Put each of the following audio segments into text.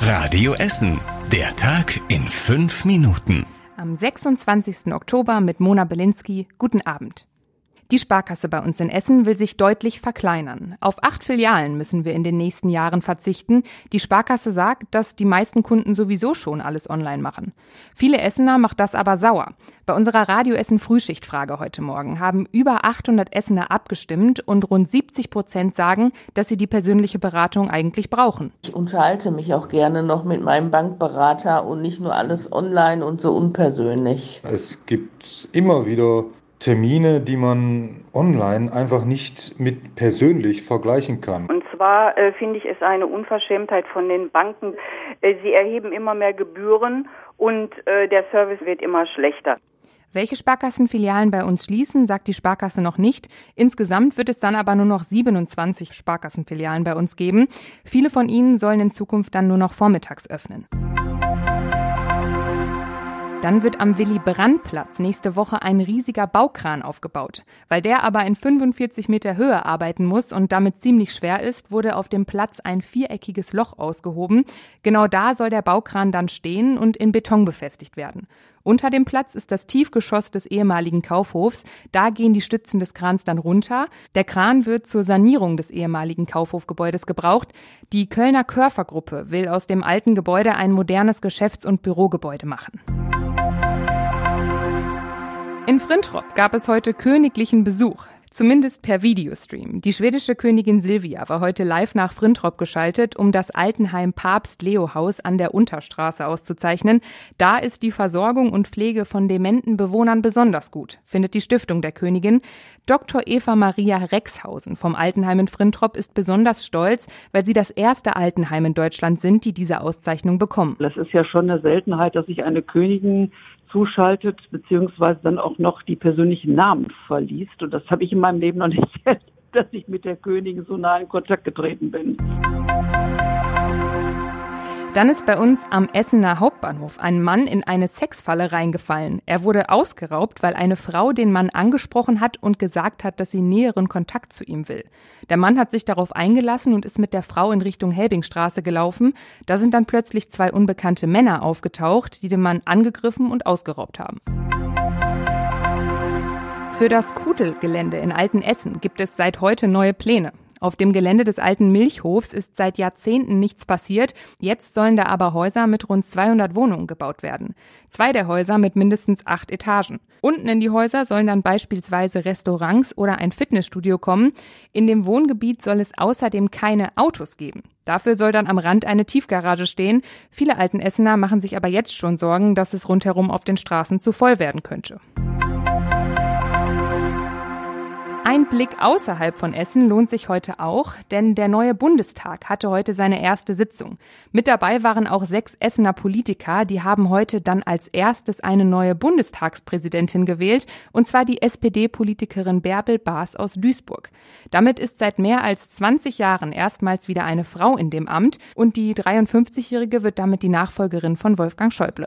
Radio Essen. Der Tag in fünf Minuten. Am 26. Oktober mit Mona Belinsky. Guten Abend. Die Sparkasse bei uns in Essen will sich deutlich verkleinern. Auf acht Filialen müssen wir in den nächsten Jahren verzichten. Die Sparkasse sagt, dass die meisten Kunden sowieso schon alles online machen. Viele Essener macht das aber sauer. Bei unserer Radio Essen Frühschichtfrage heute Morgen haben über 800 Essener abgestimmt und rund 70 Prozent sagen, dass sie die persönliche Beratung eigentlich brauchen. Ich unterhalte mich auch gerne noch mit meinem Bankberater und nicht nur alles online und so unpersönlich. Es gibt immer wieder Termine, die man online einfach nicht mit persönlich vergleichen kann. Und zwar äh, finde ich es eine Unverschämtheit von den Banken. Äh, sie erheben immer mehr Gebühren und äh, der Service wird immer schlechter. Welche Sparkassenfilialen bei uns schließen, sagt die Sparkasse noch nicht. Insgesamt wird es dann aber nur noch 27 Sparkassenfilialen bei uns geben. Viele von ihnen sollen in Zukunft dann nur noch vormittags öffnen. Dann wird am Willy-Brandt-Platz nächste Woche ein riesiger Baukran aufgebaut. Weil der aber in 45 Meter Höhe arbeiten muss und damit ziemlich schwer ist, wurde auf dem Platz ein viereckiges Loch ausgehoben. Genau da soll der Baukran dann stehen und in Beton befestigt werden. Unter dem Platz ist das Tiefgeschoss des ehemaligen Kaufhofs. Da gehen die Stützen des Krans dann runter. Der Kran wird zur Sanierung des ehemaligen Kaufhofgebäudes gebraucht. Die Kölner Körfergruppe will aus dem alten Gebäude ein modernes Geschäfts- und Bürogebäude machen. In Frintrop gab es heute königlichen Besuch. Zumindest per Videostream. Die schwedische Königin Silvia war heute live nach Frintrop geschaltet, um das Altenheim Papst Leo Haus an der Unterstraße auszuzeichnen. Da ist die Versorgung und Pflege von dementen Bewohnern besonders gut, findet die Stiftung der Königin. Dr. Eva Maria Rexhausen vom Altenheim in Frintrop ist besonders stolz, weil sie das erste Altenheim in Deutschland sind, die diese Auszeichnung bekommen. Das ist ja schon eine Seltenheit, dass sich eine Königin zuschaltet, beziehungsweise dann auch noch die persönlichen Namen verliest. Und das habe ich in meinem Leben noch nicht erlebt, dass ich mit der Königin so nah in Kontakt getreten bin. Dann ist bei uns am Essener Hauptbahnhof ein Mann in eine Sexfalle reingefallen. Er wurde ausgeraubt, weil eine Frau den Mann angesprochen hat und gesagt hat, dass sie näheren Kontakt zu ihm will. Der Mann hat sich darauf eingelassen und ist mit der Frau in Richtung Helbingstraße gelaufen. Da sind dann plötzlich zwei unbekannte Männer aufgetaucht, die den Mann angegriffen und ausgeraubt haben. Für das Kutel-Gelände in Altenessen gibt es seit heute neue Pläne. Auf dem Gelände des alten Milchhofs ist seit Jahrzehnten nichts passiert. Jetzt sollen da aber Häuser mit rund 200 Wohnungen gebaut werden. Zwei der Häuser mit mindestens acht Etagen. Unten in die Häuser sollen dann beispielsweise Restaurants oder ein Fitnessstudio kommen. In dem Wohngebiet soll es außerdem keine Autos geben. Dafür soll dann am Rand eine Tiefgarage stehen. Viele alten Essener machen sich aber jetzt schon Sorgen, dass es rundherum auf den Straßen zu voll werden könnte. Ein Blick außerhalb von Essen lohnt sich heute auch, denn der neue Bundestag hatte heute seine erste Sitzung. Mit dabei waren auch sechs Essener Politiker, die haben heute dann als erstes eine neue Bundestagspräsidentin gewählt, und zwar die SPD-Politikerin Bärbel Baas aus Duisburg. Damit ist seit mehr als 20 Jahren erstmals wieder eine Frau in dem Amt und die 53-Jährige wird damit die Nachfolgerin von Wolfgang Schäuble.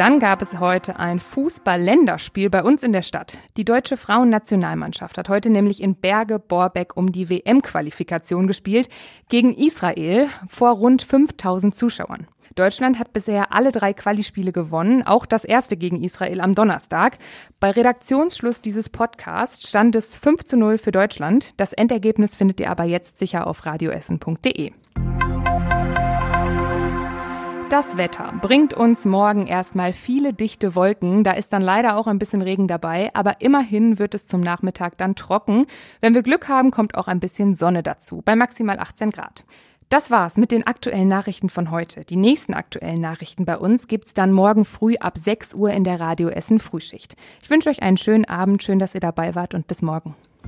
Dann gab es heute ein Fußball-Länderspiel bei uns in der Stadt. Die deutsche Frauennationalmannschaft hat heute nämlich in Berge-Borbeck um die WM-Qualifikation gespielt gegen Israel vor rund 5000 Zuschauern. Deutschland hat bisher alle drei Qualispiele gewonnen, auch das erste gegen Israel am Donnerstag. Bei Redaktionsschluss dieses Podcasts stand es 5 zu 0 für Deutschland. Das Endergebnis findet ihr aber jetzt sicher auf radioessen.de. Das Wetter bringt uns morgen erstmal viele dichte Wolken. Da ist dann leider auch ein bisschen Regen dabei, aber immerhin wird es zum Nachmittag dann trocken. Wenn wir Glück haben, kommt auch ein bisschen Sonne dazu, bei maximal 18 Grad. Das war's mit den aktuellen Nachrichten von heute. Die nächsten aktuellen Nachrichten bei uns gibt's dann morgen früh ab 6 Uhr in der Radio Essen Frühschicht. Ich wünsche euch einen schönen Abend, schön, dass ihr dabei wart und bis morgen.